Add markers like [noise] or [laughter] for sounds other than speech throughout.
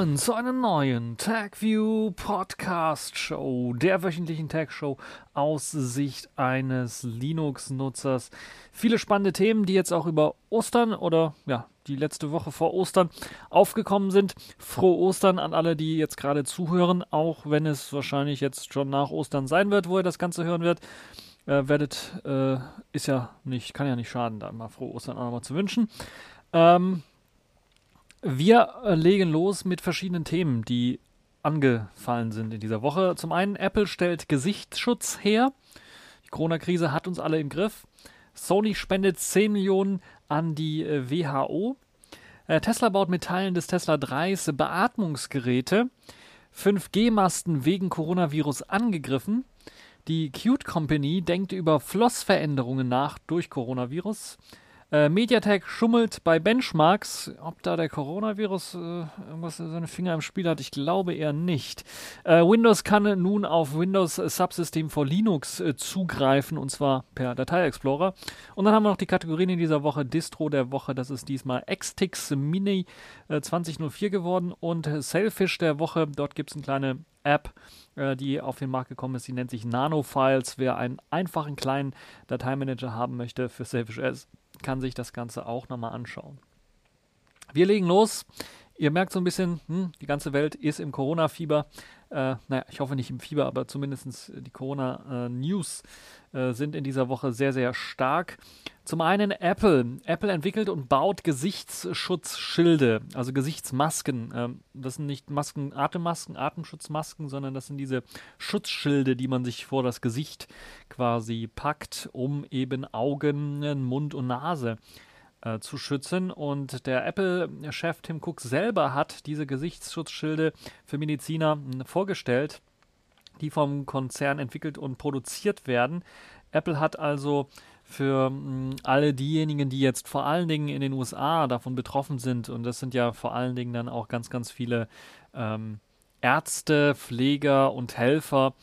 Willkommen zu einer neuen TagView Podcast Show, der wöchentlichen Tag Show aus Sicht eines Linux-Nutzers. Viele spannende Themen, die jetzt auch über Ostern oder ja, die letzte Woche vor Ostern aufgekommen sind. Frohe Ostern an alle, die jetzt gerade zuhören, auch wenn es wahrscheinlich jetzt schon nach Ostern sein wird, wo ihr das Ganze hören wird. Äh, werdet, äh, ist ja nicht, kann ja nicht schaden, da mal frohe Ostern auch nochmal zu wünschen. Ähm, wir legen los mit verschiedenen Themen, die angefallen sind in dieser Woche. Zum einen, Apple stellt Gesichtsschutz her. Die Corona-Krise hat uns alle im Griff. Sony spendet 10 Millionen an die äh, WHO. Äh, Tesla baut mit Teilen des Tesla 3s Beatmungsgeräte. 5G-Masten wegen Coronavirus angegriffen. Die Qt Company denkt über Flossveränderungen nach durch Coronavirus. Äh, Mediatek schummelt bei Benchmarks. Ob da der Coronavirus äh, irgendwas seine Finger im Spiel hat, ich glaube eher nicht. Äh, Windows kann nun auf Windows Subsystem for Linux äh, zugreifen und zwar per Datei Explorer. Und dann haben wir noch die Kategorien in dieser Woche. Distro der Woche, das ist diesmal Xtix Mini 2004 äh, geworden und Sailfish der Woche. Dort gibt es eine kleine App, äh, die auf den Markt gekommen ist. Sie nennt sich Nanofiles. Wer einen einfachen kleinen Dateimanager haben möchte für Selfish S, kann sich das Ganze auch nochmal anschauen. Wir legen los. Ihr merkt so ein bisschen, hm, die ganze Welt ist im Corona-Fieber. Äh, naja, ich hoffe nicht im Fieber, aber zumindest die Corona-News äh, sind in dieser Woche sehr, sehr stark. Zum einen Apple. Apple entwickelt und baut Gesichtsschutzschilde, also Gesichtsmasken. Ähm, das sind nicht Masken, Atemmasken, Atemschutzmasken, sondern das sind diese Schutzschilde, die man sich vor das Gesicht quasi packt, um eben Augen, Mund und Nase äh, zu schützen. Und der Apple-Chef Tim Cook selber hat diese Gesichtsschutzschilde für Mediziner hm, vorgestellt, die vom Konzern entwickelt und produziert werden. Apple hat also für mh, alle diejenigen, die jetzt vor allen Dingen in den USA davon betroffen sind, und das sind ja vor allen Dingen dann auch ganz, ganz viele ähm, Ärzte, Pfleger und Helfer,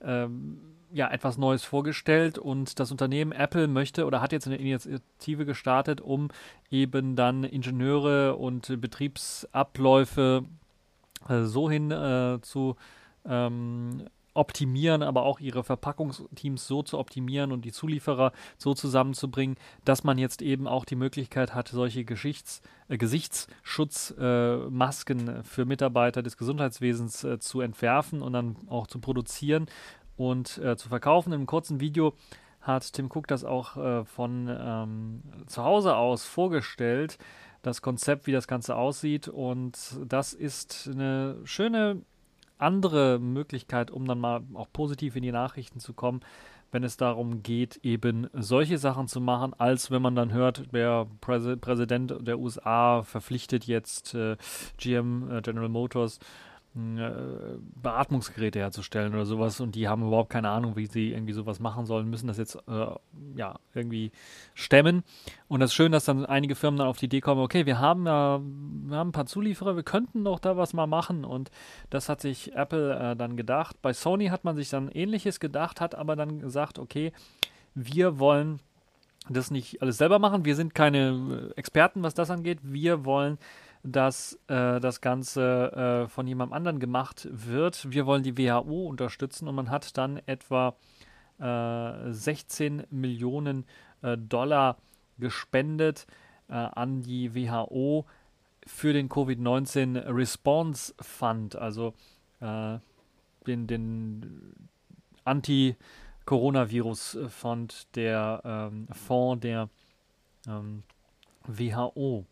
ähm, ja, etwas Neues vorgestellt. Und das Unternehmen Apple möchte oder hat jetzt eine Initiative gestartet, um eben dann Ingenieure und Betriebsabläufe äh, so hin äh, zu ähm, optimieren, aber auch ihre Verpackungsteams so zu optimieren und die Zulieferer so zusammenzubringen, dass man jetzt eben auch die Möglichkeit hat, solche Geschichts-, äh, Gesichtsschutzmasken äh, für Mitarbeiter des Gesundheitswesens äh, zu entwerfen und dann auch zu produzieren und äh, zu verkaufen. Im kurzen Video hat Tim Cook das auch äh, von ähm, zu Hause aus vorgestellt, das Konzept, wie das Ganze aussieht. Und das ist eine schöne andere Möglichkeit, um dann mal auch positiv in die Nachrichten zu kommen, wenn es darum geht, eben solche Sachen zu machen, als wenn man dann hört, der Präs Präsident der USA verpflichtet jetzt äh, GM, äh, General Motors, Beatmungsgeräte herzustellen oder sowas und die haben überhaupt keine Ahnung, wie sie irgendwie sowas machen sollen, müssen das jetzt äh, ja irgendwie stemmen. Und das ist schön, dass dann einige Firmen dann auf die Idee kommen, okay, wir haben ja wir haben ein paar Zulieferer, wir könnten doch da was mal machen und das hat sich Apple äh, dann gedacht. Bei Sony hat man sich dann ähnliches gedacht, hat aber dann gesagt, okay, wir wollen das nicht alles selber machen. Wir sind keine äh, Experten, was das angeht. Wir wollen dass äh, das Ganze äh, von jemand anderen gemacht wird. Wir wollen die WHO unterstützen und man hat dann etwa äh, 16 Millionen äh, Dollar gespendet äh, an die WHO für den Covid-19 Response Fund, also äh, den, den Anti-Coronavirus-Fund, der ähm, Fonds der ähm, WHO.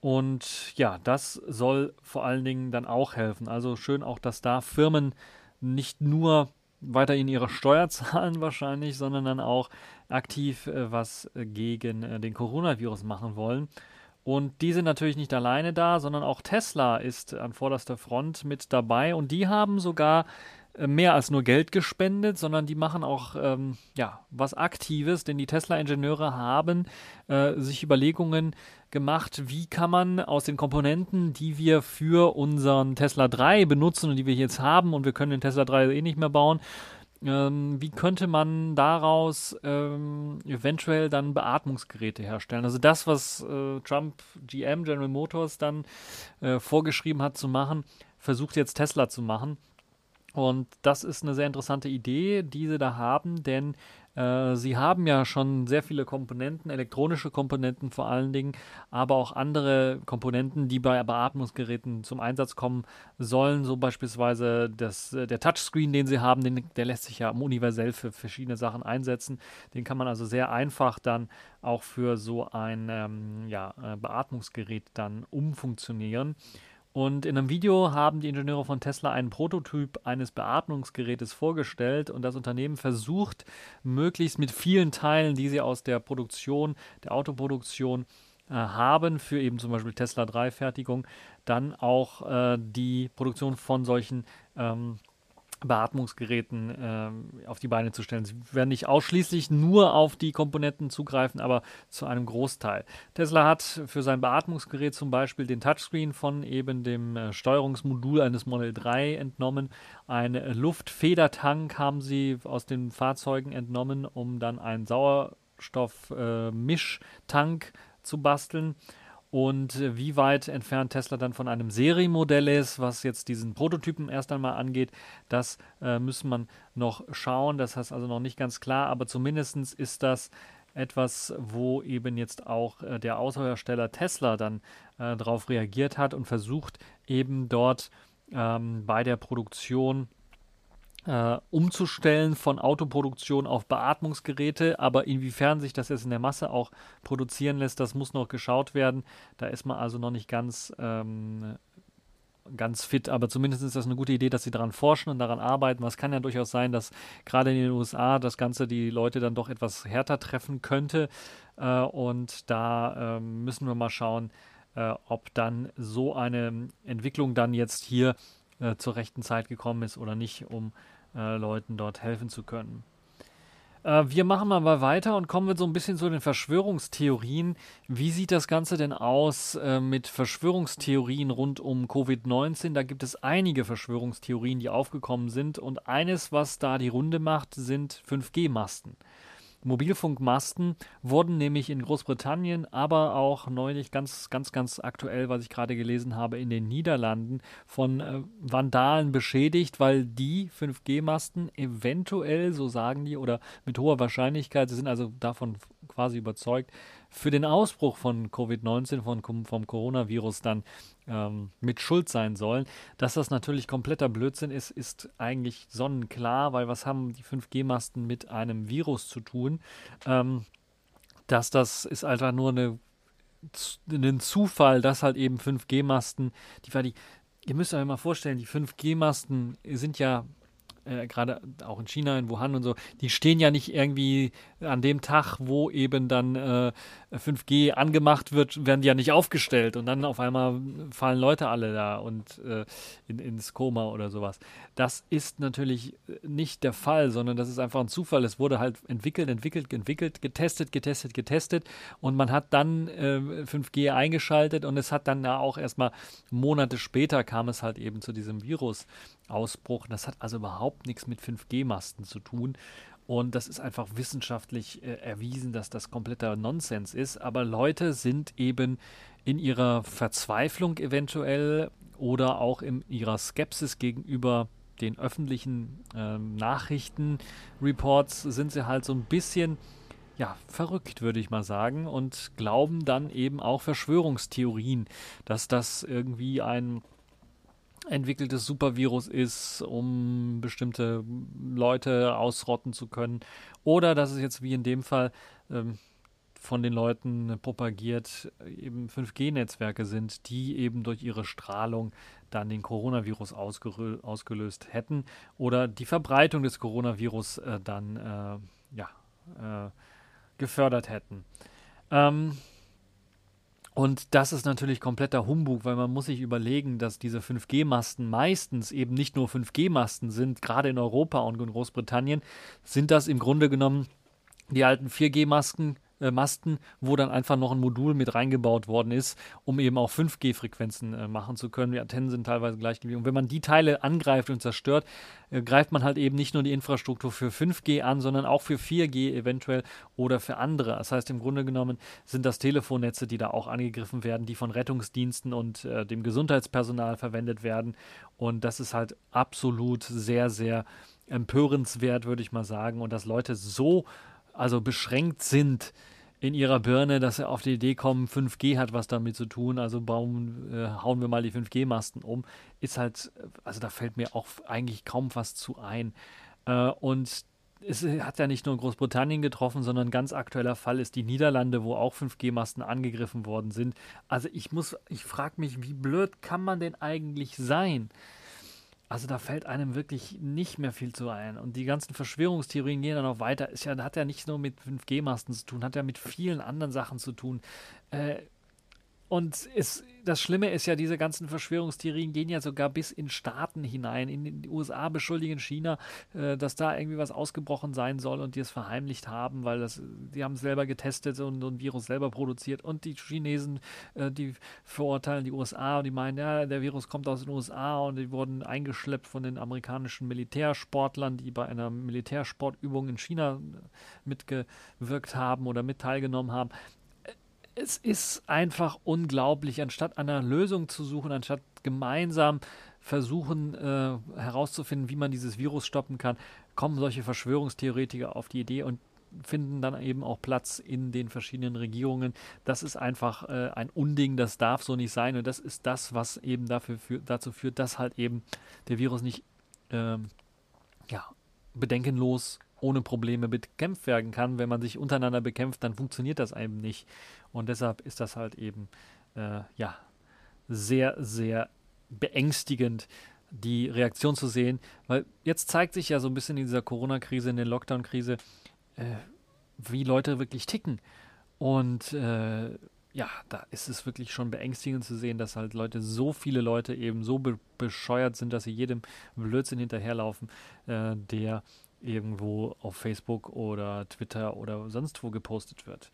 Und ja, das soll vor allen Dingen dann auch helfen. Also schön auch, dass da Firmen nicht nur weiterhin ihre Steuer [laughs] zahlen wahrscheinlich, sondern dann auch aktiv äh, was gegen äh, den Coronavirus machen wollen. Und die sind natürlich nicht alleine da, sondern auch Tesla ist an vorderster Front mit dabei und die haben sogar äh, mehr als nur Geld gespendet, sondern die machen auch ähm, ja, was Aktives, denn die Tesla-Ingenieure haben äh, sich Überlegungen gemacht, wie kann man aus den Komponenten, die wir für unseren Tesla 3 benutzen und die wir jetzt haben und wir können den Tesla 3 eh nicht mehr bauen, ähm, wie könnte man daraus ähm, eventuell dann Beatmungsgeräte herstellen. Also das, was äh, Trump, GM, General Motors dann äh, vorgeschrieben hat zu machen, versucht jetzt Tesla zu machen. Und das ist eine sehr interessante Idee, die sie da haben, denn äh, sie haben ja schon sehr viele Komponenten, elektronische Komponenten vor allen Dingen, aber auch andere Komponenten, die bei Beatmungsgeräten zum Einsatz kommen sollen. So beispielsweise das, äh, der Touchscreen, den sie haben, den, der lässt sich ja universell für verschiedene Sachen einsetzen. Den kann man also sehr einfach dann auch für so ein ähm, ja, äh, Beatmungsgerät dann umfunktionieren. Und in einem Video haben die Ingenieure von Tesla einen Prototyp eines Beatmungsgerätes vorgestellt und das Unternehmen versucht, möglichst mit vielen Teilen, die sie aus der Produktion, der Autoproduktion äh, haben, für eben zum Beispiel Tesla 3 Fertigung, dann auch äh, die Produktion von solchen ähm, Beatmungsgeräten äh, auf die Beine zu stellen. Sie werden nicht ausschließlich nur auf die Komponenten zugreifen, aber zu einem Großteil. Tesla hat für sein Beatmungsgerät zum Beispiel den Touchscreen von eben dem äh, Steuerungsmodul eines Model 3 entnommen. Ein Luftfedertank haben sie aus den Fahrzeugen entnommen, um dann einen Sauerstoffmischtank äh, zu basteln und äh, wie weit entfernt Tesla dann von einem Serienmodell ist, was jetzt diesen Prototypen erst einmal angeht, das äh, müssen man noch schauen. Das heißt also noch nicht ganz klar, aber zumindest ist das etwas, wo eben jetzt auch äh, der Autohersteller Tesla dann äh, darauf reagiert hat und versucht eben dort ähm, bei der Produktion äh, umzustellen von Autoproduktion auf Beatmungsgeräte, aber inwiefern sich das jetzt in der Masse auch produzieren lässt, das muss noch geschaut werden. Da ist man also noch nicht ganz, ähm, ganz fit, aber zumindest ist das eine gute Idee, dass sie daran forschen und daran arbeiten. Was kann ja durchaus sein, dass gerade in den USA das Ganze die Leute dann doch etwas härter treffen könnte äh, und da äh, müssen wir mal schauen, äh, ob dann so eine Entwicklung dann jetzt hier äh, zur rechten Zeit gekommen ist oder nicht, um äh, Leuten dort helfen zu können. Äh, wir machen mal weiter und kommen so ein bisschen zu den Verschwörungstheorien. Wie sieht das Ganze denn aus äh, mit Verschwörungstheorien rund um Covid-19? Da gibt es einige Verschwörungstheorien, die aufgekommen sind und eines, was da die Runde macht, sind 5G-Masten. Mobilfunkmasten wurden nämlich in Großbritannien, aber auch neulich ganz, ganz, ganz aktuell, was ich gerade gelesen habe, in den Niederlanden von äh, Vandalen beschädigt, weil die 5G-Masten eventuell, so sagen die, oder mit hoher Wahrscheinlichkeit, sie sind also davon quasi überzeugt, für den Ausbruch von Covid-19, von, vom Coronavirus dann ähm, mit Schuld sein sollen. Dass das natürlich kompletter Blödsinn ist, ist eigentlich sonnenklar, weil was haben die 5G-Masten mit einem Virus zu tun? Ähm, dass das ist einfach nur eine, ein Zufall, dass halt eben 5G-Masten, die, die, ihr müsst euch mal vorstellen, die 5G-Masten sind ja äh, gerade auch in China, in Wuhan und so, die stehen ja nicht irgendwie an dem Tag, wo eben dann äh, 5G angemacht wird, werden die ja nicht aufgestellt und dann auf einmal fallen Leute alle da und äh, in, ins Koma oder sowas. Das ist natürlich nicht der Fall, sondern das ist einfach ein Zufall. Es wurde halt entwickelt, entwickelt, entwickelt, getestet, getestet, getestet und man hat dann äh, 5G eingeschaltet und es hat dann ja auch erstmal Monate später kam es halt eben zu diesem Virusausbruch. Das hat also überhaupt nichts mit 5G-Masten zu tun. Und das ist einfach wissenschaftlich äh, erwiesen, dass das kompletter Nonsens ist. Aber Leute sind eben in ihrer Verzweiflung eventuell oder auch in ihrer Skepsis gegenüber den öffentlichen äh, Nachrichtenreports sind sie halt so ein bisschen ja, verrückt, würde ich mal sagen, und glauben dann eben auch Verschwörungstheorien, dass das irgendwie ein entwickeltes Supervirus ist, um bestimmte Leute ausrotten zu können. Oder dass es jetzt wie in dem Fall ähm, von den Leuten propagiert, eben 5G-Netzwerke sind, die eben durch ihre Strahlung dann den Coronavirus ausgelöst hätten oder die Verbreitung des Coronavirus äh, dann äh, ja, äh, gefördert hätten. Ähm, und das ist natürlich kompletter Humbug, weil man muss sich überlegen, dass diese 5G-Masten meistens eben nicht nur 5G-Masten sind, gerade in Europa und in Großbritannien sind das im Grunde genommen die alten 4G-Masken, äh, Masten, wo dann einfach noch ein Modul mit reingebaut worden ist, um eben auch 5G-Frequenzen äh, machen zu können. Die Antennen sind teilweise gleich geblieben. Und wenn man die Teile angreift und zerstört, äh, greift man halt eben nicht nur die Infrastruktur für 5G an, sondern auch für 4G eventuell oder für andere. Das heißt, im Grunde genommen sind das Telefonnetze, die da auch angegriffen werden, die von Rettungsdiensten und äh, dem Gesundheitspersonal verwendet werden. Und das ist halt absolut sehr, sehr empörenswert, würde ich mal sagen. Und dass Leute so also beschränkt sind in ihrer Birne, dass sie auf die Idee kommen, 5G hat was damit zu tun, also bauen, äh, hauen wir mal die 5G-Masten um, ist halt, also da fällt mir auch eigentlich kaum was zu ein. Äh, und es hat ja nicht nur Großbritannien getroffen, sondern ein ganz aktueller Fall ist die Niederlande, wo auch 5G-Masten angegriffen worden sind. Also ich muss, ich frage mich, wie blöd kann man denn eigentlich sein? Also da fällt einem wirklich nicht mehr viel zu ein. Und die ganzen Verschwörungstheorien gehen dann auch weiter. Ist ja, hat ja nicht nur mit 5G-Masten zu tun, hat ja mit vielen anderen Sachen zu tun. Äh, und es, das Schlimme ist ja, diese ganzen Verschwörungstheorien gehen ja sogar bis in Staaten hinein. In die USA beschuldigen China, äh, dass da irgendwie was ausgebrochen sein soll und die es verheimlicht haben, weil das, die haben es selber getestet und ein Virus selber produziert. Und die Chinesen, äh, die verurteilen die USA und die meinen, ja, der Virus kommt aus den USA und die wurden eingeschleppt von den amerikanischen Militärsportlern, die bei einer Militärsportübung in China mitgewirkt haben oder mit teilgenommen haben es ist einfach unglaublich, anstatt einer Lösung zu suchen, anstatt gemeinsam versuchen äh, herauszufinden, wie man dieses Virus stoppen kann, kommen solche Verschwörungstheoretiker auf die Idee und finden dann eben auch Platz in den verschiedenen Regierungen. Das ist einfach äh, ein Unding, das darf so nicht sein und das ist das, was eben dafür für, dazu führt, dass halt eben der Virus nicht ähm, ja, bedenkenlos ohne Probleme bekämpft werden kann. Wenn man sich untereinander bekämpft, dann funktioniert das eben nicht. Und deshalb ist das halt eben äh, ja sehr, sehr beängstigend, die Reaktion zu sehen, weil jetzt zeigt sich ja so ein bisschen in dieser Corona-Krise, in der Lockdown-Krise, äh, wie Leute wirklich ticken. Und äh, ja, da ist es wirklich schon beängstigend zu sehen, dass halt Leute, so viele Leute eben so be bescheuert sind, dass sie jedem Blödsinn hinterherlaufen, äh, der irgendwo auf Facebook oder Twitter oder sonst wo gepostet wird.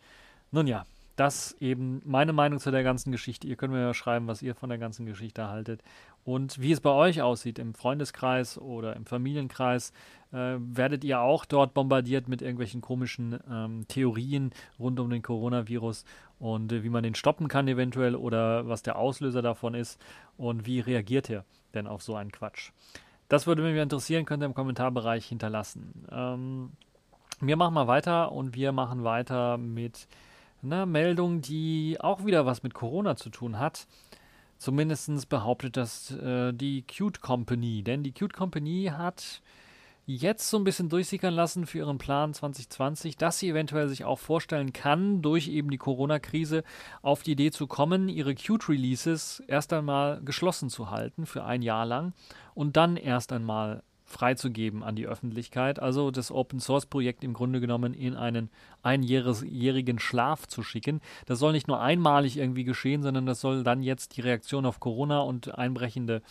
Nun ja, das eben meine Meinung zu der ganzen Geschichte. Ihr könnt mir ja schreiben, was ihr von der ganzen Geschichte haltet und wie es bei euch aussieht im Freundeskreis oder im Familienkreis. Äh, werdet ihr auch dort bombardiert mit irgendwelchen komischen ähm, Theorien rund um den Coronavirus und äh, wie man den stoppen kann eventuell oder was der Auslöser davon ist und wie reagiert ihr denn auf so einen Quatsch? Das würde mich interessieren, könnt ihr im Kommentarbereich hinterlassen. Ähm, wir machen mal weiter und wir machen weiter mit eine Meldung, die auch wieder was mit Corona zu tun hat. Zumindest behauptet das äh, die Cute Company. Denn die Cute Company hat jetzt so ein bisschen durchsickern lassen für ihren Plan 2020, dass sie eventuell sich auch vorstellen kann, durch eben die Corona-Krise auf die Idee zu kommen, ihre Qt-Releases erst einmal geschlossen zu halten für ein Jahr lang und dann erst einmal freizugeben an die Öffentlichkeit, also das Open Source Projekt im Grunde genommen in einen einjährigen Schlaf zu schicken. Das soll nicht nur einmalig irgendwie geschehen, sondern das soll dann jetzt die Reaktion auf Corona und einbrechende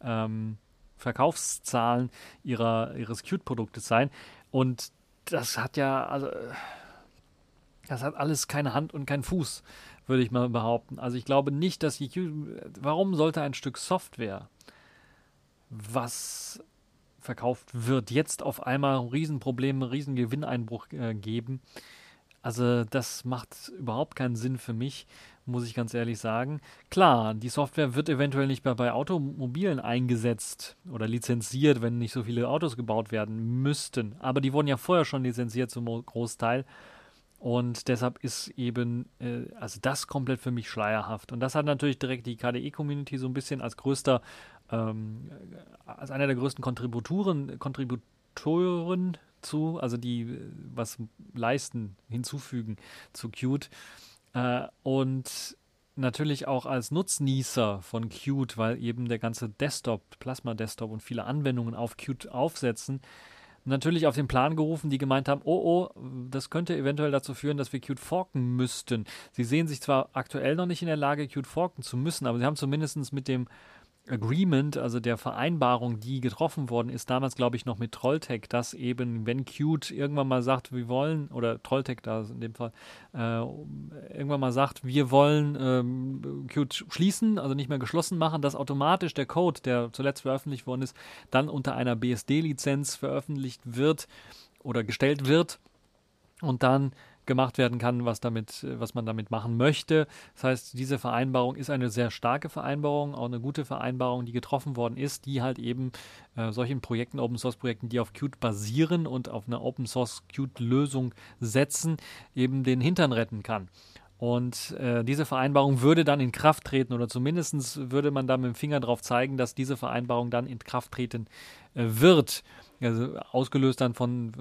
ähm, Verkaufszahlen ihrer, ihres Qt-Produktes sein. Und das hat ja, also, das hat alles keine Hand und keinen Fuß, würde ich mal behaupten. Also ich glaube nicht, dass die warum sollte ein Stück Software, was verkauft wird, jetzt auf einmal Riesenprobleme, Riesengewinneinbruch äh, geben. Also das macht überhaupt keinen Sinn für mich, muss ich ganz ehrlich sagen. Klar, die Software wird eventuell nicht mehr bei Automobilen eingesetzt oder lizenziert, wenn nicht so viele Autos gebaut werden müssten. Aber die wurden ja vorher schon lizenziert zum Großteil. Und deshalb ist eben, äh, also das komplett für mich schleierhaft. Und das hat natürlich direkt die KDE-Community so ein bisschen als größter ähm, als einer der größten Kontributoren, Kontributoren zu, also die was leisten, hinzufügen zu Qt. Äh, und natürlich auch als Nutznießer von Qt, weil eben der ganze Desktop, Plasma Desktop und viele Anwendungen auf Qt aufsetzen, natürlich auf den Plan gerufen, die gemeint haben, oh oh, das könnte eventuell dazu führen, dass wir Qt forken müssten. Sie sehen sich zwar aktuell noch nicht in der Lage, Qt forken zu müssen, aber sie haben zumindest mit dem Agreement, also der Vereinbarung, die getroffen worden ist, damals glaube ich noch mit Trolltech, dass eben, wenn Qt irgendwann mal sagt, wir wollen, oder Trolltech da in dem Fall, äh, irgendwann mal sagt, wir wollen ähm, Qt schließen, also nicht mehr geschlossen machen, dass automatisch der Code, der zuletzt veröffentlicht worden ist, dann unter einer BSD-Lizenz veröffentlicht wird oder gestellt wird und dann gemacht werden kann, was damit, was man damit machen möchte. Das heißt, diese Vereinbarung ist eine sehr starke Vereinbarung, auch eine gute Vereinbarung, die getroffen worden ist, die halt eben äh, solchen Projekten, Open Source Projekten, die auf Qt basieren und auf eine Open Source Qt Lösung setzen, eben den Hintern retten kann. Und äh, diese Vereinbarung würde dann in Kraft treten oder zumindest würde man da mit dem Finger drauf zeigen, dass diese Vereinbarung dann in Kraft treten äh, wird. Also ausgelöst dann von,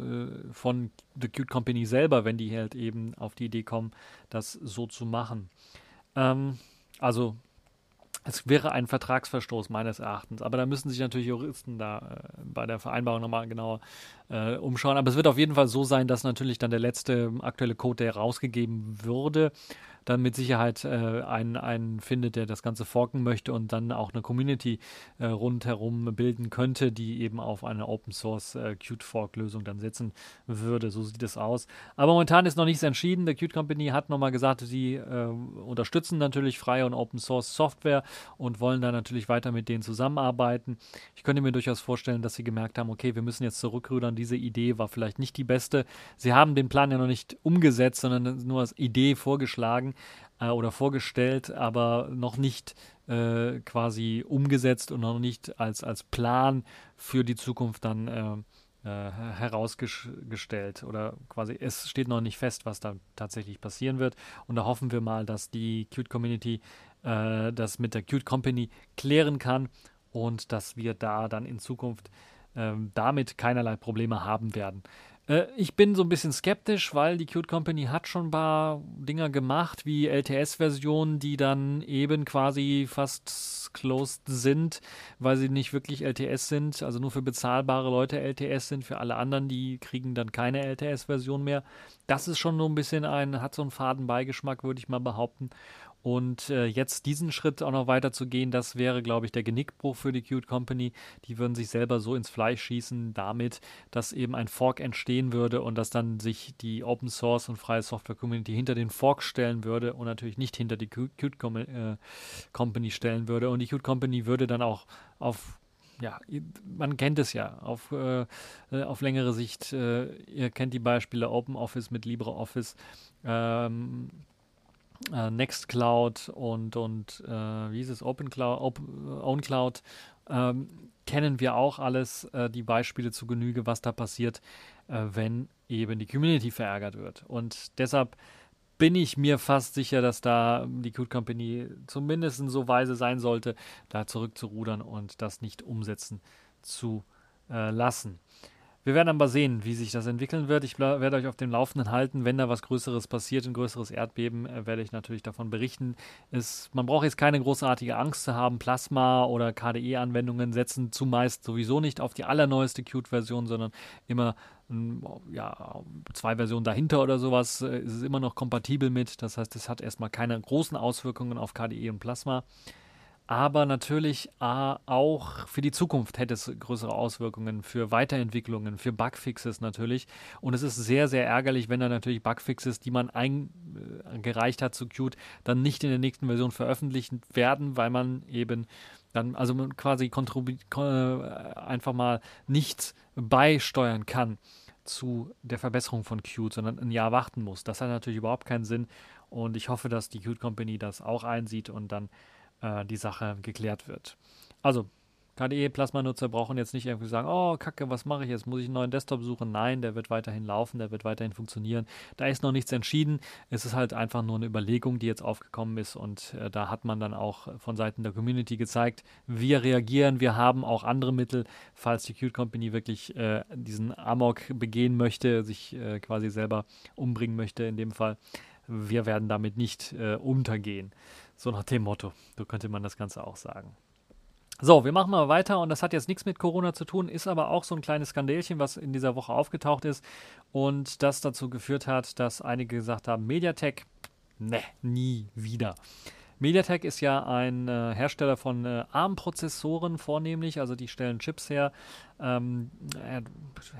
äh, von The Cute Company selber, wenn die halt eben auf die Idee kommen, das so zu machen. Ähm, also es wäre ein Vertragsverstoß meines Erachtens. Aber da müssen sich natürlich Juristen da äh, bei der Vereinbarung nochmal genauer äh, umschauen. Aber es wird auf jeden Fall so sein, dass natürlich dann der letzte aktuelle Code, der rausgegeben würde, dann mit Sicherheit äh, einen, einen findet, der das Ganze forken möchte und dann auch eine Community äh, rundherum bilden könnte, die eben auf eine Open Source äh, Qt Fork Lösung dann setzen würde. So sieht es aus. Aber momentan ist noch nichts entschieden. Der Qt Company hat nochmal gesagt, sie äh, unterstützen natürlich freie und Open Source Software und wollen da natürlich weiter mit denen zusammenarbeiten. Ich könnte mir durchaus vorstellen, dass sie gemerkt haben, okay, wir müssen jetzt zurückrudern. Diese Idee war vielleicht nicht die beste. Sie haben den Plan ja noch nicht umgesetzt, sondern nur als Idee vorgeschlagen äh, oder vorgestellt, aber noch nicht äh, quasi umgesetzt und noch nicht als, als Plan für die Zukunft dann äh, äh herausgestellt oder quasi es steht noch nicht fest, was da tatsächlich passieren wird. Und da hoffen wir mal, dass die Qt Community äh, das mit der Qt Company klären kann und dass wir da dann in Zukunft ähm, damit keinerlei Probleme haben werden. Äh, ich bin so ein bisschen skeptisch, weil die Qt Company hat schon ein paar Dinger gemacht, wie LTS-Versionen, die dann eben quasi fast closed sind, weil sie nicht wirklich LTS sind, also nur für bezahlbare Leute LTS sind, für alle anderen, die kriegen dann keine LTS-Version mehr. Das ist schon so ein bisschen ein, hat so einen faden Beigeschmack, würde ich mal behaupten. Und äh, jetzt diesen Schritt auch noch weiter zu gehen, das wäre, glaube ich, der Genickbruch für die Qt Company. Die würden sich selber so ins Fleisch schießen damit, dass eben ein Fork entstehen würde und dass dann sich die Open Source und freie Software Community hinter den Fork stellen würde und natürlich nicht hinter die Qt Com äh, Company stellen würde. Und die Qt Company würde dann auch auf ja, man kennt es ja auf, äh, äh auf längere Sicht. Äh, ihr kennt die Beispiele OpenOffice mit LibreOffice. Ähm, äh, Nextcloud und, und äh, wie hieß es, OpenCloud, Open, OwnCloud, ähm, kennen wir auch alles, äh, die Beispiele zu Genüge, was da passiert, äh, wenn eben die Community verärgert wird. Und deshalb bin ich mir fast sicher, dass da die Code Company zumindest so weise sein sollte, da zurückzurudern und das nicht umsetzen zu äh, lassen. Wir werden aber sehen, wie sich das entwickeln wird. Ich werde euch auf dem Laufenden halten. Wenn da was Größeres passiert, ein größeres Erdbeben, äh, werde ich natürlich davon berichten. Es, man braucht jetzt keine großartige Angst zu haben. Plasma oder KDE-Anwendungen setzen zumeist sowieso nicht auf die allerneueste Qt-Version, sondern immer ja, zwei Versionen dahinter oder sowas äh, ist es immer noch kompatibel mit. Das heißt, es hat erstmal keine großen Auswirkungen auf KDE und Plasma aber natürlich äh, auch für die Zukunft hätte es größere Auswirkungen für Weiterentwicklungen, für Bugfixes natürlich. Und es ist sehr, sehr ärgerlich, wenn da natürlich Bugfixes, die man eingereicht hat zu Qt, dann nicht in der nächsten Version veröffentlicht werden, weil man eben dann, also quasi äh, einfach mal nichts beisteuern kann zu der Verbesserung von Qt, sondern ein Jahr warten muss. Das hat natürlich überhaupt keinen Sinn. Und ich hoffe, dass die Qt Company das auch einsieht und dann äh, die Sache geklärt wird. Also, KDE-Plasma-Nutzer brauchen jetzt nicht irgendwie sagen, oh, kacke, was mache ich jetzt? Muss ich einen neuen Desktop suchen? Nein, der wird weiterhin laufen, der wird weiterhin funktionieren. Da ist noch nichts entschieden. Es ist halt einfach nur eine Überlegung, die jetzt aufgekommen ist und äh, da hat man dann auch von Seiten der Community gezeigt, wir reagieren, wir haben auch andere Mittel, falls die Qt Company wirklich äh, diesen Amok begehen möchte, sich äh, quasi selber umbringen möchte in dem Fall. Wir werden damit nicht äh, untergehen. So nach dem Motto. So könnte man das Ganze auch sagen. So, wir machen mal weiter und das hat jetzt nichts mit Corona zu tun, ist aber auch so ein kleines Skandälchen, was in dieser Woche aufgetaucht ist und das dazu geführt hat, dass einige gesagt haben, Mediatek, ne, nie wieder. MediaTek ist ja ein äh, Hersteller von äh, ARM-Prozessoren vornehmlich, also die stellen Chips her. Ähm, äh,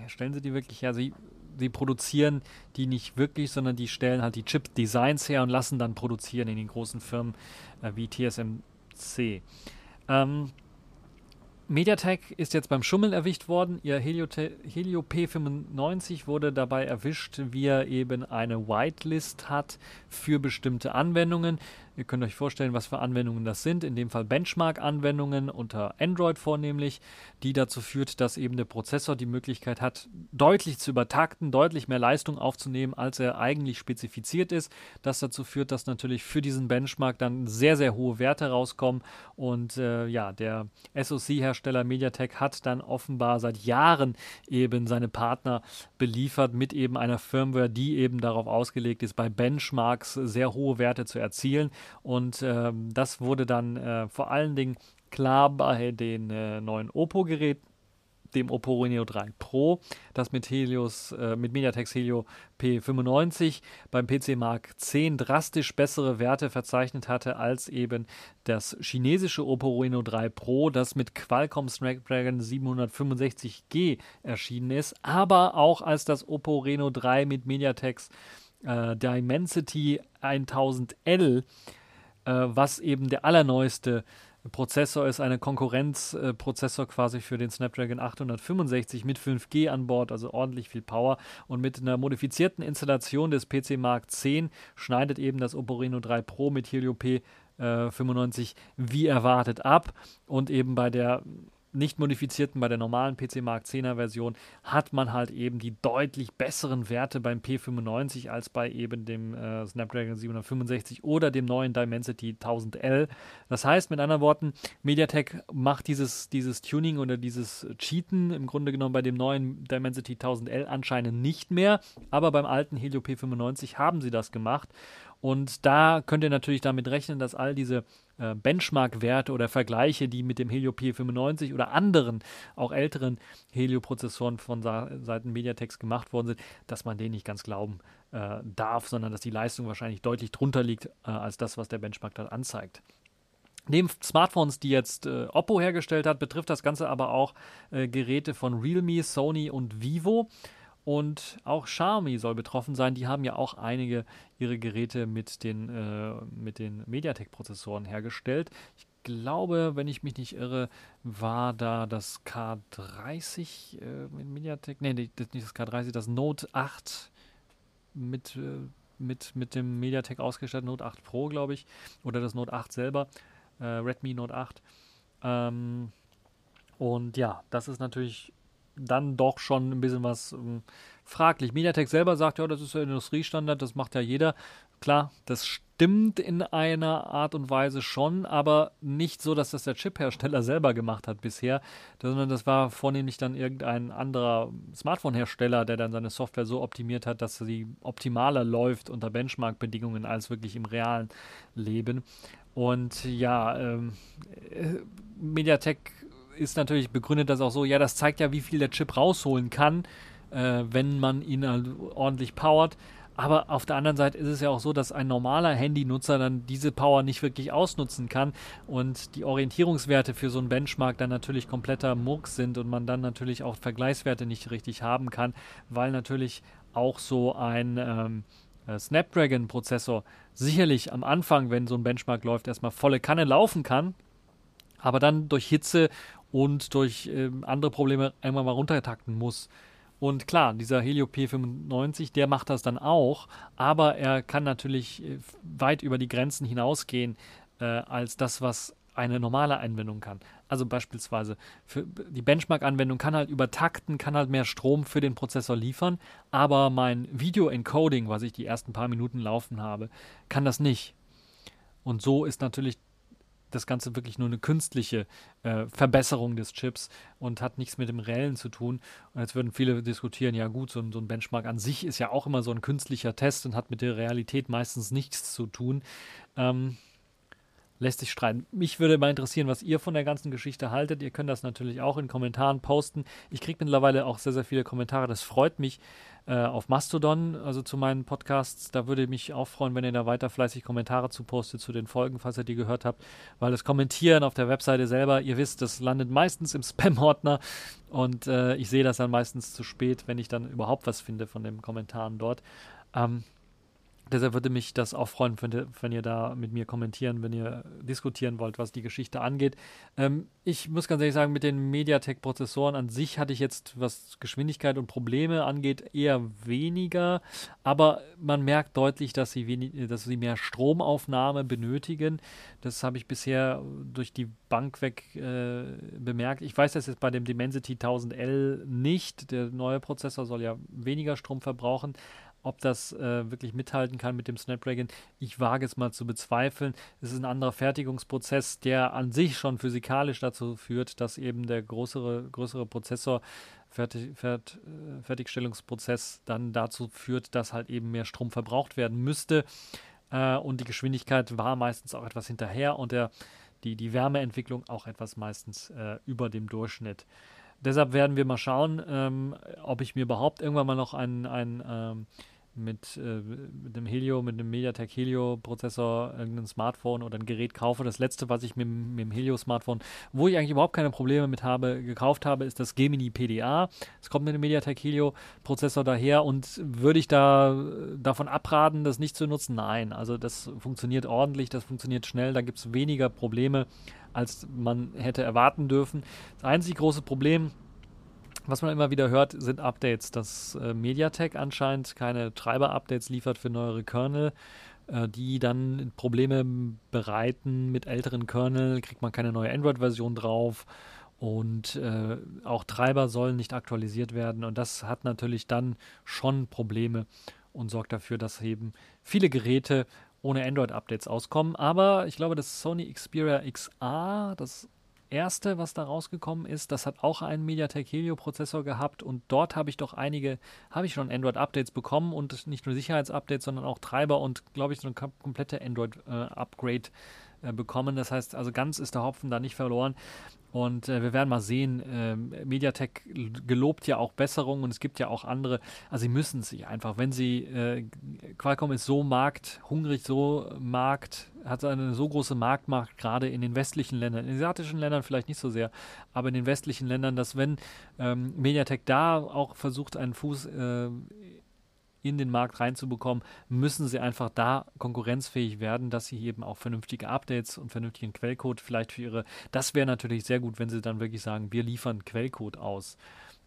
stellen sie die wirklich her? Sie, sie produzieren die nicht wirklich, sondern die stellen halt die Chip-Designs her und lassen dann produzieren in den großen Firmen äh, wie TSMC. Ähm, MediaTek ist jetzt beim Schummeln erwischt worden. Ihr Helio, Helio P95 wurde dabei erwischt, wie er eben eine Whitelist hat für bestimmte Anwendungen. Ihr könnt euch vorstellen, was für Anwendungen das sind. In dem Fall Benchmark-Anwendungen unter Android vornehmlich, die dazu führt, dass eben der Prozessor die Möglichkeit hat, deutlich zu übertakten, deutlich mehr Leistung aufzunehmen, als er eigentlich spezifiziert ist. Das dazu führt, dass natürlich für diesen Benchmark dann sehr, sehr hohe Werte rauskommen. Und äh, ja, der SoC-Hersteller MediaTek hat dann offenbar seit Jahren eben seine Partner beliefert mit eben einer Firmware, die eben darauf ausgelegt ist, bei Benchmarks sehr hohe Werte zu erzielen. Und ähm, das wurde dann äh, vor allen Dingen klar bei den äh, neuen Oppo-Geräten dem Oppo Reno 3 Pro, das mit Helios, äh, mit MediaTek Helio P95 beim PC Mark 10 drastisch bessere Werte verzeichnet hatte als eben das chinesische Oppo Reno 3 Pro, das mit Qualcomm Snapdragon 765G erschienen ist, aber auch als das Oppo Reno 3 mit MediaTeks äh, Dimensity 1000L, äh, was eben der allerneueste Prozessor ist, eine Konkurrenzprozessor äh, quasi für den Snapdragon 865 mit 5G an Bord, also ordentlich viel Power. Und mit einer modifizierten Installation des PC Mark 10 schneidet eben das Oppo Reno 3 Pro mit Helio P 95 äh, wie erwartet ab. Und eben bei der nicht modifizierten, bei der normalen PC Mark 10er Version, hat man halt eben die deutlich besseren Werte beim P95 als bei eben dem äh, Snapdragon 765 oder dem neuen Dimensity 1000L. Das heißt, mit anderen Worten, MediaTek macht dieses, dieses Tuning oder dieses Cheaten im Grunde genommen bei dem neuen Dimensity 1000L anscheinend nicht mehr, aber beim alten Helio P95 haben sie das gemacht. Und da könnt ihr natürlich damit rechnen, dass all diese äh, Benchmark-Werte oder Vergleiche, die mit dem Helio P95 oder anderen, auch älteren Helio-Prozessoren von Sa Seiten Mediatex gemacht worden sind, dass man denen nicht ganz glauben äh, darf, sondern dass die Leistung wahrscheinlich deutlich drunter liegt äh, als das, was der Benchmark dort anzeigt. Neben Smartphones, die jetzt äh, Oppo hergestellt hat, betrifft das Ganze aber auch äh, Geräte von Realme, Sony und Vivo. Und auch Xiaomi soll betroffen sein. Die haben ja auch einige ihre Geräte mit den, äh, mit den MediaTek-Prozessoren hergestellt. Ich glaube, wenn ich mich nicht irre, war da das K30 äh, mit MediaTek. Nee, nicht das K30, das Note 8 mit, äh, mit, mit dem MediaTek ausgestattet, Note 8 Pro, glaube ich. Oder das Note 8 selber, äh, Redmi Note 8. Ähm, und ja, das ist natürlich dann doch schon ein bisschen was ähm, fraglich. Mediatek selber sagt, ja, das ist ja Industriestandard, das macht ja jeder. Klar, das stimmt in einer Art und Weise schon, aber nicht so, dass das der Chip-Hersteller [laughs] selber gemacht hat bisher, sondern das war vornehmlich dann irgendein anderer Smartphone-Hersteller, der dann seine Software so optimiert hat, dass sie optimaler läuft unter Benchmark-Bedingungen als wirklich im realen Leben. Und ja, ähm, äh, Mediatek ist natürlich begründet das auch so, ja, das zeigt ja, wie viel der Chip rausholen kann, äh, wenn man ihn halt ordentlich powert. Aber auf der anderen Seite ist es ja auch so, dass ein normaler Handynutzer dann diese Power nicht wirklich ausnutzen kann und die Orientierungswerte für so einen Benchmark dann natürlich kompletter Murks sind und man dann natürlich auch Vergleichswerte nicht richtig haben kann, weil natürlich auch so ein ähm, äh, Snapdragon-Prozessor sicherlich am Anfang, wenn so ein Benchmark läuft, erstmal volle Kanne laufen kann, aber dann durch Hitze und durch äh, andere Probleme irgendwann mal runtertakten muss. Und klar, dieser Helio P95, der macht das dann auch, aber er kann natürlich äh, weit über die Grenzen hinausgehen äh, als das, was eine normale Anwendung kann. Also beispielsweise für die Benchmark-Anwendung kann halt übertakten, kann halt mehr Strom für den Prozessor liefern, aber mein Video-Encoding, was ich die ersten paar Minuten laufen habe, kann das nicht. Und so ist natürlich das Ganze wirklich nur eine künstliche äh, Verbesserung des Chips und hat nichts mit dem Reellen zu tun. Und jetzt würden viele diskutieren, ja gut, so, so, ein Benchmark an sich ist ja auch immer so ein künstlicher Test und hat mit der Realität meistens nichts zu tun. Ähm, lässt sich streiten. Mich würde mal interessieren, was ihr von der ganzen Geschichte haltet. Ihr könnt das natürlich auch in Kommentaren posten. Ich kriege mittlerweile auch sehr, sehr viele Kommentare. Das freut mich. Äh, auf Mastodon, also zu meinen Podcasts. Da würde ich mich auch freuen, wenn ihr da weiter fleißig Kommentare zu postet zu den Folgen, falls ihr die gehört habt. Weil das Kommentieren auf der Webseite selber, ihr wisst, das landet meistens im Spam-Ordner und äh, ich sehe das dann meistens zu spät, wenn ich dann überhaupt was finde von den Kommentaren dort. Ähm, Deshalb würde mich das auch freuen, wenn, wenn, ihr da mit mir kommentieren, wenn ihr diskutieren wollt, was die Geschichte angeht. Ähm, ich muss ganz ehrlich sagen, mit den MediaTek-Prozessoren an sich hatte ich jetzt, was Geschwindigkeit und Probleme angeht, eher weniger. Aber man merkt deutlich, dass sie, wenig, dass sie mehr Stromaufnahme benötigen. Das habe ich bisher durch die Bank weg äh, bemerkt. Ich weiß das jetzt bei dem Dimensity 1000L nicht. Der neue Prozessor soll ja weniger Strom verbrauchen. Ob das äh, wirklich mithalten kann mit dem Snapdragon, ich wage es mal zu bezweifeln. Es ist ein anderer Fertigungsprozess, der an sich schon physikalisch dazu führt, dass eben der größere, größere Prozessor Fertig, Fert, äh, Fertigstellungsprozess dann dazu führt, dass halt eben mehr Strom verbraucht werden müsste. Äh, und die Geschwindigkeit war meistens auch etwas hinterher und der, die, die Wärmeentwicklung auch etwas meistens äh, über dem Durchschnitt. Deshalb werden wir mal schauen, ähm, ob ich mir überhaupt irgendwann mal noch ein, ein ähm, mit, äh, mit dem Helio, mit dem MediaTek Helio-Prozessor irgendein Smartphone oder ein Gerät kaufe. Das letzte, was ich mit, mit dem Helio-Smartphone, wo ich eigentlich überhaupt keine Probleme mit habe, gekauft habe, ist das Gemini PDA. Es kommt mit dem MediaTek Helio-Prozessor daher und würde ich da davon abraten, das nicht zu nutzen? Nein, also das funktioniert ordentlich, das funktioniert schnell, da gibt es weniger Probleme, als man hätte erwarten dürfen. Das einzig große Problem, was man immer wieder hört, sind Updates, dass äh, MediaTek anscheinend keine Treiber-Updates liefert für neuere Kernel, äh, die dann Probleme bereiten. Mit älteren Kernel kriegt man keine neue Android-Version drauf und äh, auch Treiber sollen nicht aktualisiert werden. Und das hat natürlich dann schon Probleme und sorgt dafür, dass eben viele Geräte ohne Android-Updates auskommen. Aber ich glaube, das Sony Xperia XA, das erste, was da rausgekommen ist, das hat auch einen MediaTek Helio Prozessor gehabt und dort habe ich doch einige, habe ich schon Android-Updates bekommen und nicht nur Sicherheitsupdates, sondern auch Treiber und glaube ich so eine komplette Android-Upgrade äh, äh, bekommen. Das heißt, also ganz ist der Hopfen da nicht verloren. Und äh, wir werden mal sehen, äh, Mediatek gelobt ja auch Besserungen und es gibt ja auch andere. Also sie müssen sich einfach, wenn sie, äh, Qualcomm ist so markthungrig, so markt, hat eine so große Marktmacht, gerade in den westlichen Ländern, in asiatischen Ländern vielleicht nicht so sehr, aber in den westlichen Ländern, dass wenn ähm, Mediatek da auch versucht, einen Fuß äh, in den Markt reinzubekommen, müssen sie einfach da konkurrenzfähig werden, dass sie eben auch vernünftige Updates und vernünftigen Quellcode vielleicht für ihre. Das wäre natürlich sehr gut, wenn sie dann wirklich sagen, wir liefern Quellcode aus.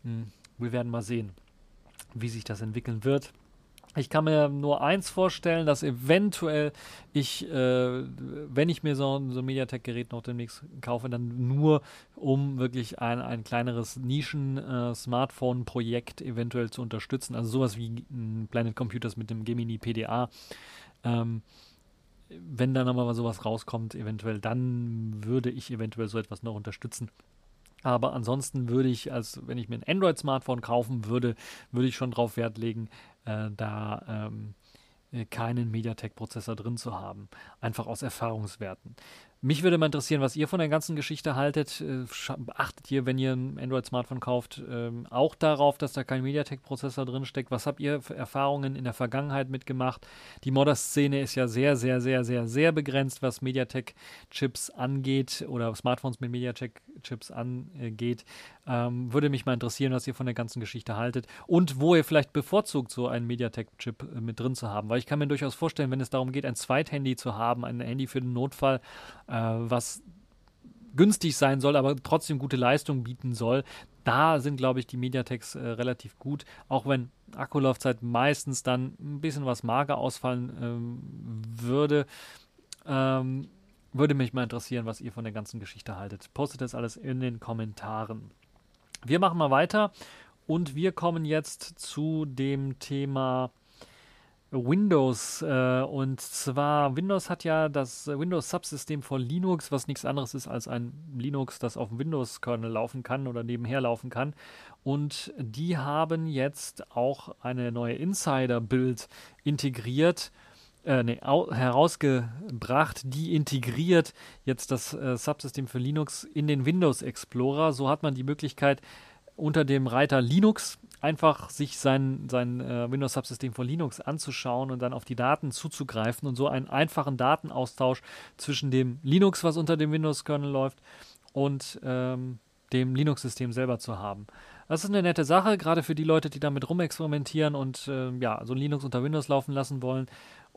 Hm, wir werden mal sehen, wie sich das entwickeln wird. Ich kann mir nur eins vorstellen, dass eventuell ich, äh, wenn ich mir so, so ein MediaTek-Gerät noch demnächst kaufe, dann nur um wirklich ein, ein kleineres Nischen-Smartphone-Projekt äh, eventuell zu unterstützen. Also sowas wie Planet Computers mit dem Gemini PDA. Ähm, wenn da nochmal sowas rauskommt, eventuell, dann würde ich eventuell so etwas noch unterstützen. Aber ansonsten würde ich, als wenn ich mir ein Android-Smartphone kaufen würde, würde ich schon darauf Wert legen, äh, da ähm, äh, keinen MediaTek-Prozessor drin zu haben. Einfach aus Erfahrungswerten. Mich würde mal interessieren, was ihr von der ganzen Geschichte haltet. Äh, achtet ihr, wenn ihr ein Android-Smartphone kauft, ähm, auch darauf, dass da kein MediaTek-Prozessor drin steckt? Was habt ihr für Erfahrungen in der Vergangenheit mitgemacht? Die Modder-Szene ist ja sehr, sehr, sehr, sehr, sehr begrenzt, was MediaTek-Chips angeht oder Smartphones mit MediaTek-Chips angeht. Ähm, würde mich mal interessieren, was ihr von der ganzen Geschichte haltet und wo ihr vielleicht bevorzugt, so einen MediaTek-Chip äh, mit drin zu haben. Weil ich kann mir durchaus vorstellen, wenn es darum geht, ein Zweithandy zu haben, ein Handy für den Notfall, was günstig sein soll, aber trotzdem gute Leistung bieten soll. Da sind, glaube ich, die Mediateks äh, relativ gut, auch wenn Akkulaufzeit meistens dann ein bisschen was mager ausfallen ähm, würde. Ähm, würde mich mal interessieren, was ihr von der ganzen Geschichte haltet. Postet das alles in den Kommentaren. Wir machen mal weiter und wir kommen jetzt zu dem Thema Windows. Äh, und zwar, Windows hat ja das Windows-Subsystem von Linux, was nichts anderes ist als ein Linux, das auf dem Windows-Kernel laufen kann oder nebenher laufen kann. Und die haben jetzt auch eine neue Insider-Build integriert. Äh, nee, herausgebracht, die integriert jetzt das äh, Subsystem für Linux in den Windows Explorer. So hat man die Möglichkeit, unter dem Reiter Linux einfach sich sein, sein äh, Windows-Subsystem von Linux anzuschauen und dann auf die Daten zuzugreifen und so einen einfachen Datenaustausch zwischen dem Linux, was unter dem Windows-Kernel läuft, und ähm, dem Linux-System selber zu haben. Das ist eine nette Sache, gerade für die Leute, die damit rumexperimentieren und äh, ja, so Linux unter Windows laufen lassen wollen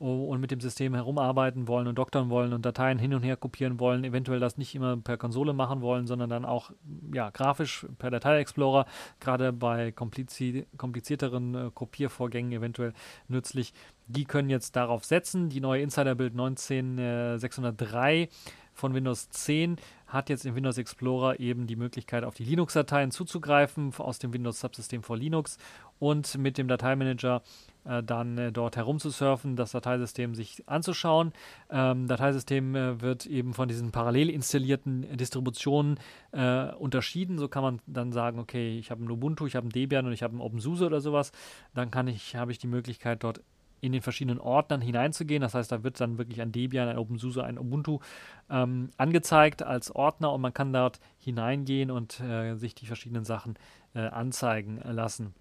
und mit dem System herumarbeiten wollen und doktern wollen und Dateien hin und her kopieren wollen, eventuell das nicht immer per Konsole machen wollen, sondern dann auch ja, grafisch per Datei-Explorer, gerade bei komplizi komplizierteren äh, Kopiervorgängen eventuell nützlich. Die können jetzt darauf setzen. Die neue Insider-Build 19603 von Windows 10 hat jetzt im Windows Explorer eben die Möglichkeit, auf die Linux-Dateien zuzugreifen aus dem Windows-Subsystem for Linux und mit dem Dateimanager äh, dann äh, dort herumzusurfen, das Dateisystem sich anzuschauen. Ähm, Dateisystem äh, wird eben von diesen parallel installierten Distributionen äh, unterschieden. So kann man dann sagen, okay, ich habe ein Ubuntu, ich habe ein Debian und ich habe ein OpenSUSE oder sowas. Dann kann ich, habe ich die Möglichkeit, dort in den verschiedenen Ordnern hineinzugehen. Das heißt, da wird dann wirklich ein Debian, ein OpenSUSE, ein Ubuntu ähm, angezeigt als Ordner und man kann dort hineingehen und äh, sich die verschiedenen Sachen äh, anzeigen lassen.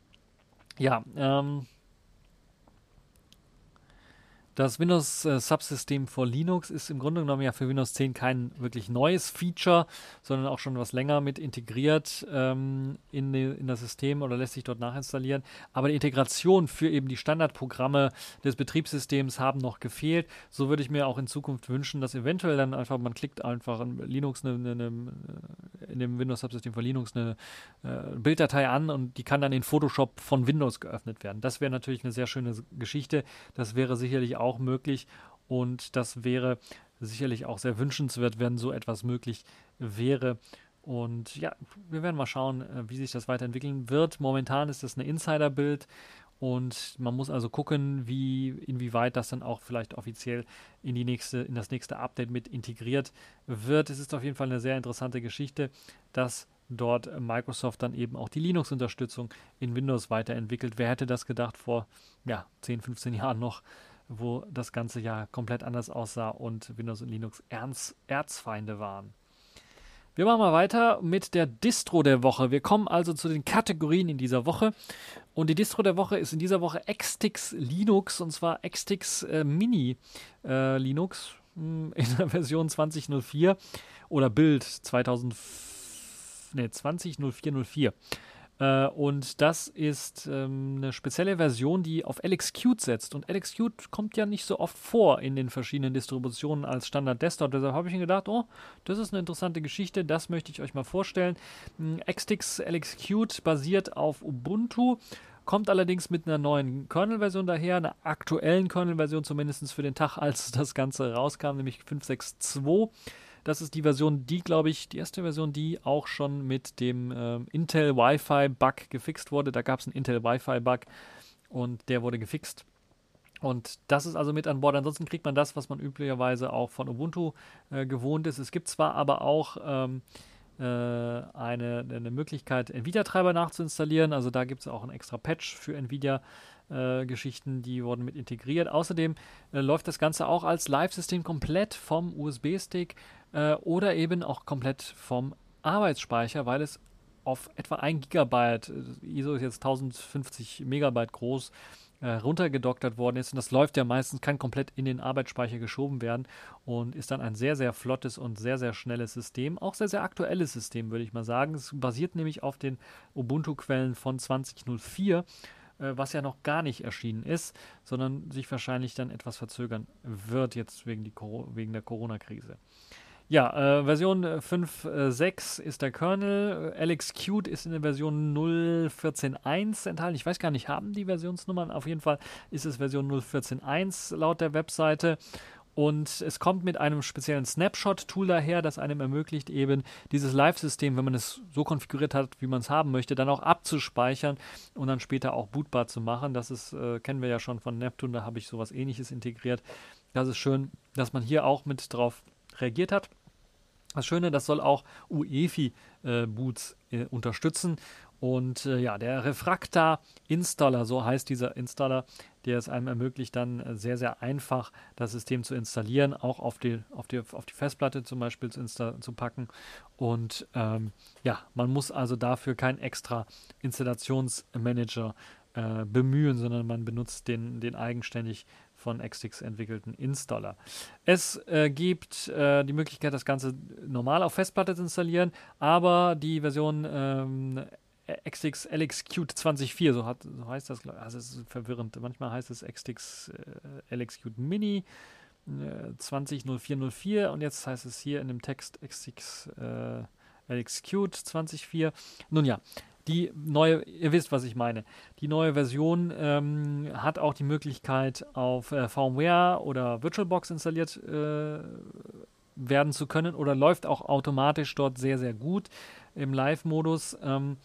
Ja, ähm, das Windows äh, Subsystem for Linux ist im Grunde genommen ja für Windows 10 kein wirklich neues Feature, sondern auch schon was länger mit integriert ähm, in, die, in das System oder lässt sich dort nachinstallieren. Aber die Integration für eben die Standardprogramme des Betriebssystems haben noch gefehlt. So würde ich mir auch in Zukunft wünschen, dass eventuell dann einfach, man klickt einfach in Linux eine, eine, eine, in dem Windows Subsystem for Linux eine äh, Bilddatei an und die kann dann in Photoshop von Windows geöffnet werden. Das wäre natürlich eine sehr schöne Geschichte. Das wäre sicherlich auch auch möglich und das wäre sicherlich auch sehr wünschenswert, wenn so etwas möglich wäre. Und ja, wir werden mal schauen, äh, wie sich das weiterentwickeln wird. Momentan ist das eine Insider-Bild und man muss also gucken, wie, inwieweit das dann auch vielleicht offiziell in die nächste, in das nächste Update mit integriert wird. Es ist auf jeden Fall eine sehr interessante Geschichte, dass dort Microsoft dann eben auch die Linux-Unterstützung in Windows weiterentwickelt. Wer hätte das gedacht vor ja, 10, 15 Jahren noch? Wo das ganze ja komplett anders aussah und Windows und Linux Ernst, Erzfeinde waren. Wir machen mal weiter mit der Distro der Woche. Wir kommen also zu den Kategorien in dieser Woche. Und die Distro der Woche ist in dieser Woche Xtix Linux und zwar Xtix äh, Mini äh, Linux hm, [laughs] in der Version 2004 oder Bild 2000, nee, 200404. Äh, und das ist ähm, eine spezielle Version, die auf LXQt setzt. Und LXQt kommt ja nicht so oft vor in den verschiedenen Distributionen als Standard Desktop. Deshalb habe ich mir gedacht, oh, das ist eine interessante Geschichte, das möchte ich euch mal vorstellen. Hm, Xtix LXQt basiert auf Ubuntu kommt allerdings mit einer neuen Kernel-Version daher, einer aktuellen Kernel-Version zumindest für den Tag, [laughs] als das Ganze rauskam, nämlich 5.6.2. Das ist die Version, die, glaube ich, die erste Version, die auch schon mit dem ähm, Intel Wi-Fi-Bug gefixt wurde. Da gab es einen Intel Wi-Fi-Bug und der wurde gefixt. Und das ist also mit an Bord. Ansonsten kriegt man das, was man üblicherweise auch von Ubuntu äh, gewohnt ist. Es gibt zwar aber auch ähm, äh, eine, eine Möglichkeit, NVIDIA-Treiber nachzuinstallieren. Also da gibt es auch ein extra Patch für NVIDIA. Äh, Geschichten, die wurden mit integriert. Außerdem äh, läuft das Ganze auch als Live-System komplett vom USB-Stick äh, oder eben auch komplett vom Arbeitsspeicher, weil es auf etwa 1 Gigabyte, äh, ISO ist jetzt 1050 Megabyte groß, äh, runtergedoktert worden ist. Und das läuft ja meistens, kann komplett in den Arbeitsspeicher geschoben werden und ist dann ein sehr, sehr flottes und sehr, sehr schnelles System. Auch sehr, sehr aktuelles System, würde ich mal sagen. Es basiert nämlich auf den Ubuntu-Quellen von 2004 äh, was ja noch gar nicht erschienen ist, sondern sich wahrscheinlich dann etwas verzögern wird, jetzt wegen, die, wegen der Corona-Krise. Ja, äh, Version 5.6 äh, ist der Kernel. LXQt ist in der Version 0.14.1 enthalten. Ich weiß gar nicht, haben die Versionsnummern? Auf jeden Fall ist es Version 0.14.1 laut der Webseite. Und es kommt mit einem speziellen Snapshot-Tool daher, das einem ermöglicht, eben dieses Live-System, wenn man es so konfiguriert hat, wie man es haben möchte, dann auch abzuspeichern und dann später auch bootbar zu machen. Das ist, äh, kennen wir ja schon von Neptune, da habe ich sowas ähnliches integriert. Das ist schön, dass man hier auch mit drauf reagiert hat. Das Schöne, das soll auch UEFI-Boots äh, äh, unterstützen. Und äh, ja, der Refracta Installer, so heißt dieser Installer, der es einem ermöglicht, dann äh, sehr, sehr einfach das System zu installieren, auch auf die, auf die, auf die Festplatte zum Beispiel zu, zu packen. Und ähm, ja, man muss also dafür kein extra Installationsmanager äh, bemühen, sondern man benutzt den, den eigenständig von Xtix entwickelten Installer. Es äh, gibt äh, die Möglichkeit, das Ganze normal auf Festplatte zu installieren, aber die Version ähm, Xtix LXQt 20.4, so, so heißt das, also es ist verwirrend. Manchmal heißt es Xtix äh, LXQt Mini äh, 20.04.04 und jetzt heißt es hier in dem Text Xtix äh, LXQt 20.4. Nun ja, die neue, ihr wisst, was ich meine. Die neue Version ähm, hat auch die Möglichkeit, auf äh, VMware oder VirtualBox installiert äh, werden zu können oder läuft auch automatisch dort sehr, sehr gut im Live-Modus. Ähm,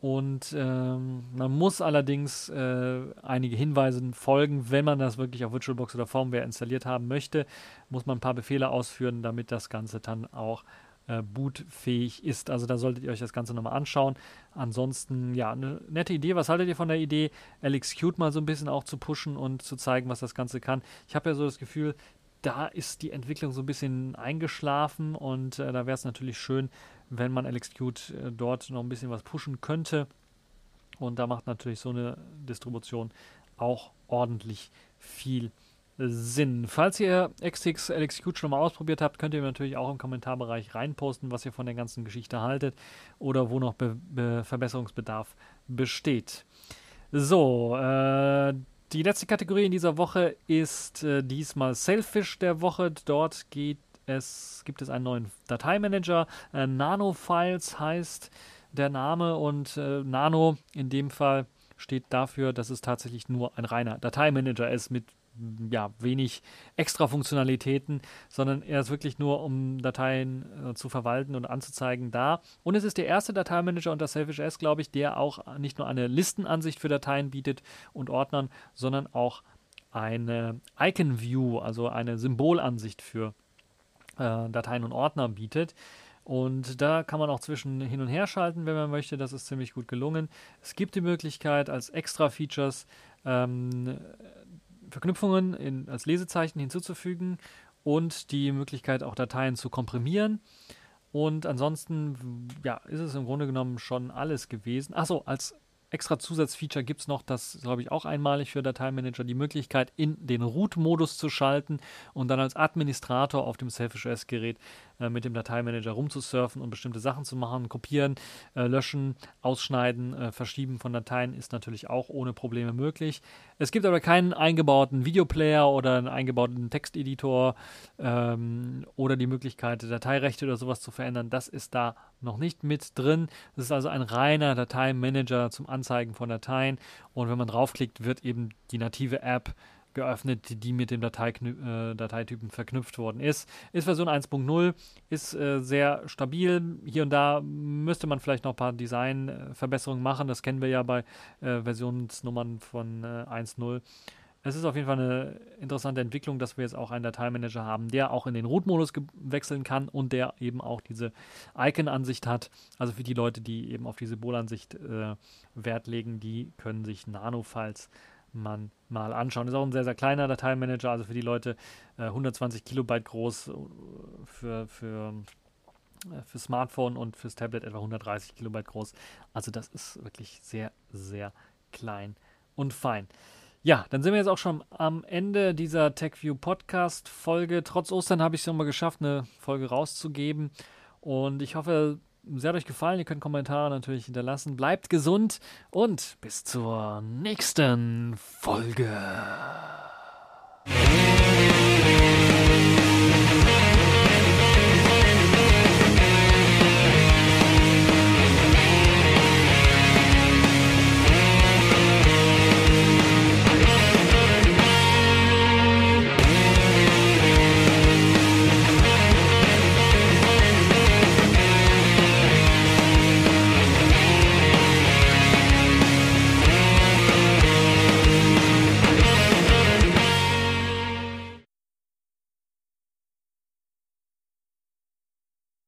und ähm, man muss allerdings äh, einige Hinweisen folgen, wenn man das wirklich auf VirtualBox oder Firmware installiert haben möchte, muss man ein paar Befehle ausführen, damit das Ganze dann auch äh, bootfähig ist. Also da solltet ihr euch das Ganze nochmal anschauen. Ansonsten, ja, eine nette Idee. Was haltet ihr von der Idee, LXQt mal so ein bisschen auch zu pushen und zu zeigen, was das Ganze kann? Ich habe ja so das Gefühl, da ist die Entwicklung so ein bisschen eingeschlafen und äh, da wäre es natürlich schön, wenn man LXQt äh, dort noch ein bisschen was pushen könnte. Und da macht natürlich so eine Distribution auch ordentlich viel Sinn. Falls ihr Xx LXQt schon mal ausprobiert habt, könnt ihr natürlich auch im Kommentarbereich reinposten, was ihr von der ganzen Geschichte haltet oder wo noch Be Be Verbesserungsbedarf besteht. So, äh, die letzte Kategorie in dieser Woche ist äh, diesmal Selfish der Woche. Dort geht es, gibt es einen neuen Dateimanager. Äh, Nano Files heißt der Name und äh, Nano in dem Fall steht dafür, dass es tatsächlich nur ein reiner Dateimanager ist mit ja, wenig extra Funktionalitäten, sondern er ist wirklich nur, um Dateien äh, zu verwalten und anzuzeigen da. Und es ist der erste Dateimanager unter Selfish S, glaube ich, der auch nicht nur eine Listenansicht für Dateien bietet und Ordnern, sondern auch eine Icon View, also eine Symbolansicht für äh, Dateien und Ordner bietet. Und da kann man auch zwischen hin und her schalten, wenn man möchte. Das ist ziemlich gut gelungen. Es gibt die Möglichkeit, als extra Features ähm, Verknüpfungen in, als Lesezeichen hinzuzufügen und die Möglichkeit auch Dateien zu komprimieren. Und ansonsten, ja, ist es im Grunde genommen schon alles gewesen. Achso, als extra Zusatzfeature gibt es noch, das glaube ich auch einmalig für Dateimanager, die Möglichkeit in den Root-Modus zu schalten und dann als Administrator auf dem Selfish OS-Gerät äh, mit dem Dateimanager rumzusurfen und bestimmte Sachen zu machen. Kopieren, äh, löschen, ausschneiden, äh, verschieben von Dateien ist natürlich auch ohne Probleme möglich. Es gibt aber keinen eingebauten Videoplayer oder einen eingebauten Texteditor ähm, oder die Möglichkeit, Dateirechte oder sowas zu verändern. Das ist da noch nicht mit drin. Das ist also ein reiner Dateimanager zum Anzeigen von Dateien. Und wenn man draufklickt, wird eben die native App geöffnet, die mit dem Dateiknü äh, Dateitypen verknüpft worden ist. Ist Version 1.0, ist äh, sehr stabil. Hier und da müsste man vielleicht noch ein paar Designverbesserungen machen. Das kennen wir ja bei äh, Versionsnummern von 1.0. Äh, es ist auf jeden Fall eine interessante Entwicklung, dass wir jetzt auch einen Dateimanager haben, der auch in den Root-Modus wechseln kann und der eben auch diese Icon-Ansicht hat. Also für die Leute, die eben auf diese Symbolansicht äh, Wert legen, die können sich Nano-Files man mal anschauen. Ist auch ein sehr, sehr kleiner Dateimanager, also für die Leute äh, 120 Kilobyte groß, äh, für, für, äh, für Smartphone und fürs Tablet etwa 130 Kilobyte groß. Also das ist wirklich sehr, sehr klein und fein. Ja, dann sind wir jetzt auch schon am Ende dieser TechView Podcast Folge. Trotz Ostern habe ich es nochmal geschafft, eine Folge rauszugeben. Und ich hoffe, sehr hat euch gefallen. Ihr könnt Kommentare natürlich hinterlassen. Bleibt gesund und bis zur nächsten Folge.